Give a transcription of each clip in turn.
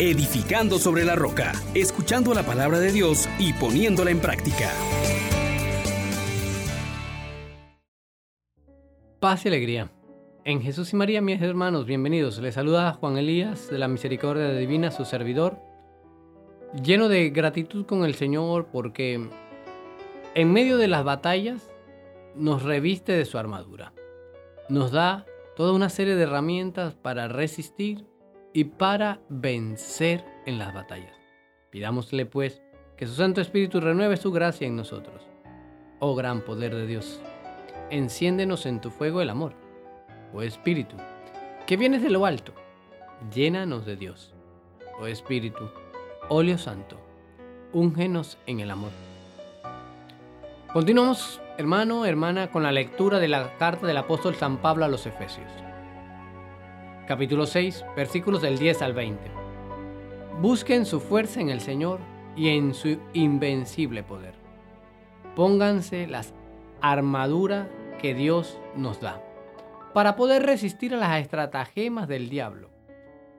edificando sobre la roca, escuchando la palabra de Dios y poniéndola en práctica. Paz y alegría. En Jesús y María, mis hermanos, bienvenidos. Les saluda Juan Elías de la Misericordia Divina, su servidor, lleno de gratitud con el Señor porque en medio de las batallas nos reviste de su armadura. Nos da toda una serie de herramientas para resistir y para vencer en las batallas. Pidámosle pues que su Santo Espíritu renueve su gracia en nosotros. Oh gran poder de Dios, enciéndenos en tu fuego el amor. Oh Espíritu, que vienes de lo alto, llénanos de Dios. Oh Espíritu, óleo santo, úngenos en el amor. Continuamos, hermano, hermana, con la lectura de la carta del apóstol San Pablo a los Efesios capítulo 6, versículos del 10 al 20. Busquen su fuerza en el Señor y en su invencible poder. Pónganse las armaduras que Dios nos da para poder resistir a las estratagemas del diablo.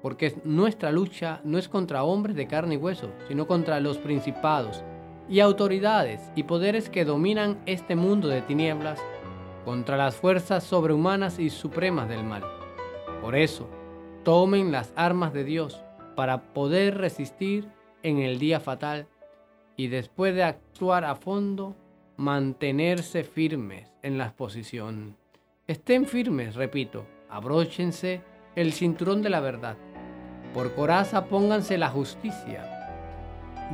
Porque nuestra lucha no es contra hombres de carne y hueso, sino contra los principados y autoridades y poderes que dominan este mundo de tinieblas, contra las fuerzas sobrehumanas y supremas del mal por eso, tomen las armas de Dios para poder resistir en el día fatal y después de actuar a fondo, mantenerse firmes en la posición. Estén firmes, repito, abróchense el cinturón de la verdad. Por coraza pónganse la justicia.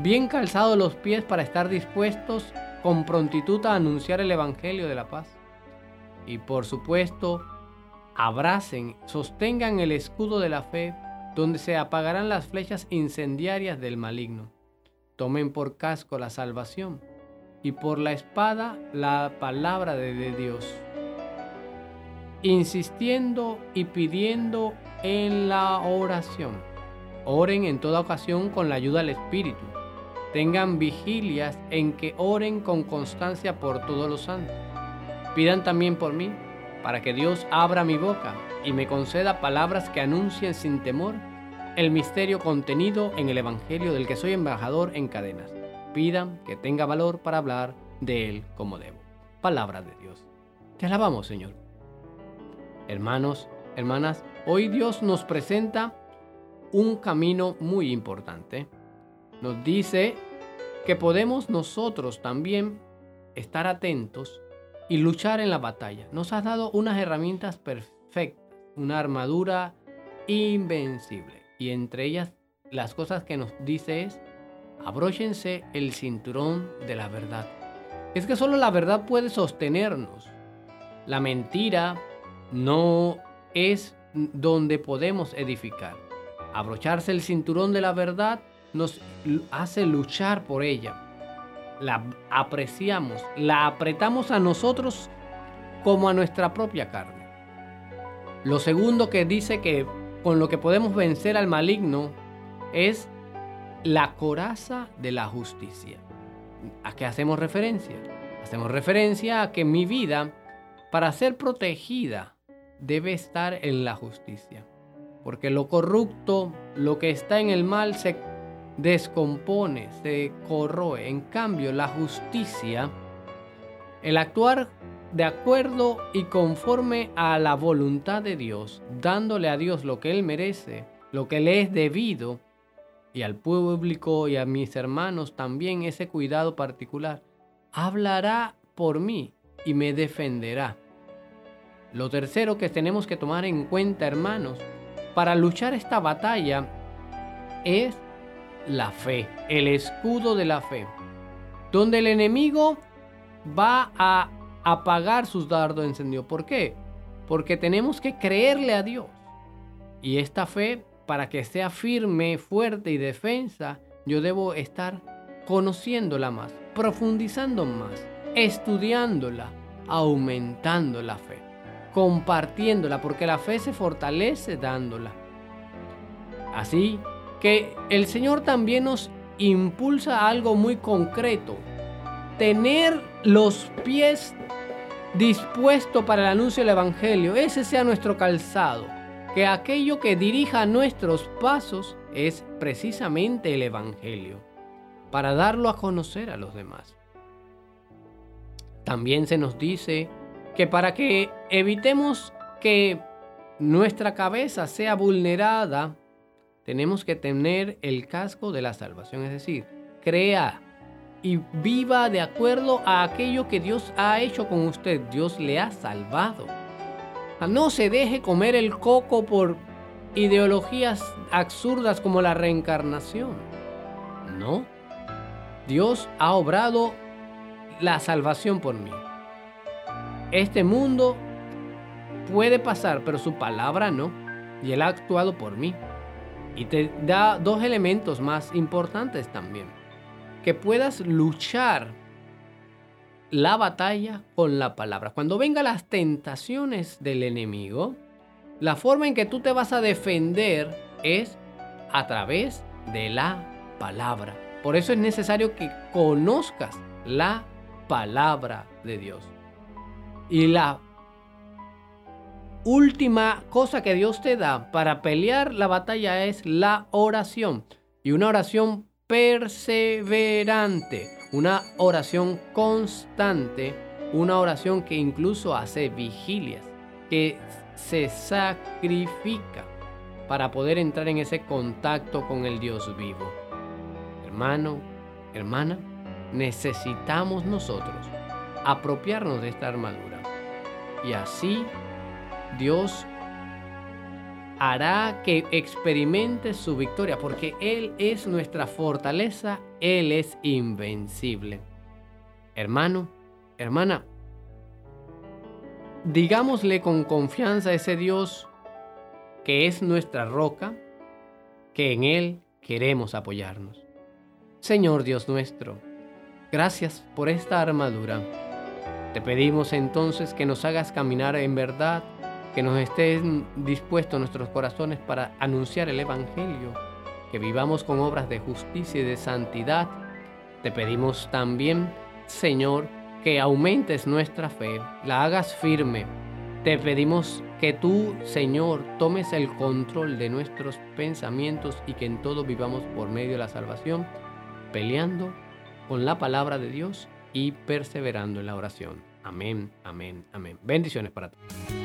Bien calzados los pies para estar dispuestos con prontitud a anunciar el Evangelio de la paz. Y por supuesto, abracen, sostengan el escudo de la fe, donde se apagarán las flechas incendiarias del maligno. Tomen por casco la salvación y por la espada la palabra de Dios, insistiendo y pidiendo en la oración. Oren en toda ocasión con la ayuda del Espíritu. Tengan vigilias en que oren con constancia por todos los santos. Pidan también por mí para que Dios abra mi boca y me conceda palabras que anuncien sin temor el misterio contenido en el Evangelio del que soy embajador en cadenas. Pidan que tenga valor para hablar de él como debo. Palabra de Dios. Te alabamos, Señor. Hermanos, hermanas, hoy Dios nos presenta un camino muy importante. Nos dice que podemos nosotros también estar atentos y luchar en la batalla. Nos has dado unas herramientas perfectas, una armadura invencible. Y entre ellas, las cosas que nos dice es, abróchense el cinturón de la verdad. Es que solo la verdad puede sostenernos. La mentira no es donde podemos edificar. Abrocharse el cinturón de la verdad nos hace luchar por ella la apreciamos, la apretamos a nosotros como a nuestra propia carne. Lo segundo que dice que con lo que podemos vencer al maligno es la coraza de la justicia. ¿A qué hacemos referencia? Hacemos referencia a que mi vida, para ser protegida, debe estar en la justicia. Porque lo corrupto, lo que está en el mal, se descompone, se corroe. En cambio, la justicia, el actuar de acuerdo y conforme a la voluntad de Dios, dándole a Dios lo que Él merece, lo que le es debido, y al público y a mis hermanos también ese cuidado particular, hablará por mí y me defenderá. Lo tercero que tenemos que tomar en cuenta, hermanos, para luchar esta batalla es la fe, el escudo de la fe, donde el enemigo va a apagar sus dardos encendidos. ¿Por qué? Porque tenemos que creerle a Dios. Y esta fe, para que sea firme, fuerte y defensa, yo debo estar conociéndola más, profundizando más, estudiándola, aumentando la fe, compartiéndola, porque la fe se fortalece dándola. Así que el Señor también nos impulsa a algo muy concreto. Tener los pies dispuestos para el anuncio del Evangelio. Ese sea nuestro calzado. que aquello que dirija nuestros pasos es precisamente el Evangelio, para darlo a conocer a los demás. También se nos dice que para que evitemos que nuestra cabeza sea vulnerada, tenemos que tener el casco de la salvación, es decir, crea y viva de acuerdo a aquello que Dios ha hecho con usted. Dios le ha salvado. No se deje comer el coco por ideologías absurdas como la reencarnación. No. Dios ha obrado la salvación por mí. Este mundo puede pasar, pero su palabra no. Y Él ha actuado por mí. Y te da dos elementos más importantes también. Que puedas luchar la batalla con la palabra. Cuando vengan las tentaciones del enemigo, la forma en que tú te vas a defender es a través de la palabra. Por eso es necesario que conozcas la palabra de Dios. Y la última cosa que Dios te da para pelear la batalla es la oración. Y una oración perseverante, una oración constante, una oración que incluso hace vigilias, que se sacrifica para poder entrar en ese contacto con el Dios vivo. Hermano, hermana, necesitamos nosotros apropiarnos de esta armadura. Y así Dios hará que experimentes su victoria, porque Él es nuestra fortaleza, Él es invencible. Hermano, hermana, digámosle con confianza a ese Dios que es nuestra roca, que en Él queremos apoyarnos. Señor Dios nuestro, gracias por esta armadura. Te pedimos entonces que nos hagas caminar en verdad que nos estén dispuestos nuestros corazones para anunciar el Evangelio, que vivamos con obras de justicia y de santidad. Te pedimos también, Señor, que aumentes nuestra fe, la hagas firme. Te pedimos que tú, Señor, tomes el control de nuestros pensamientos y que en todo vivamos por medio de la salvación, peleando con la palabra de Dios y perseverando en la oración. Amén, amén, amén. Bendiciones para todos.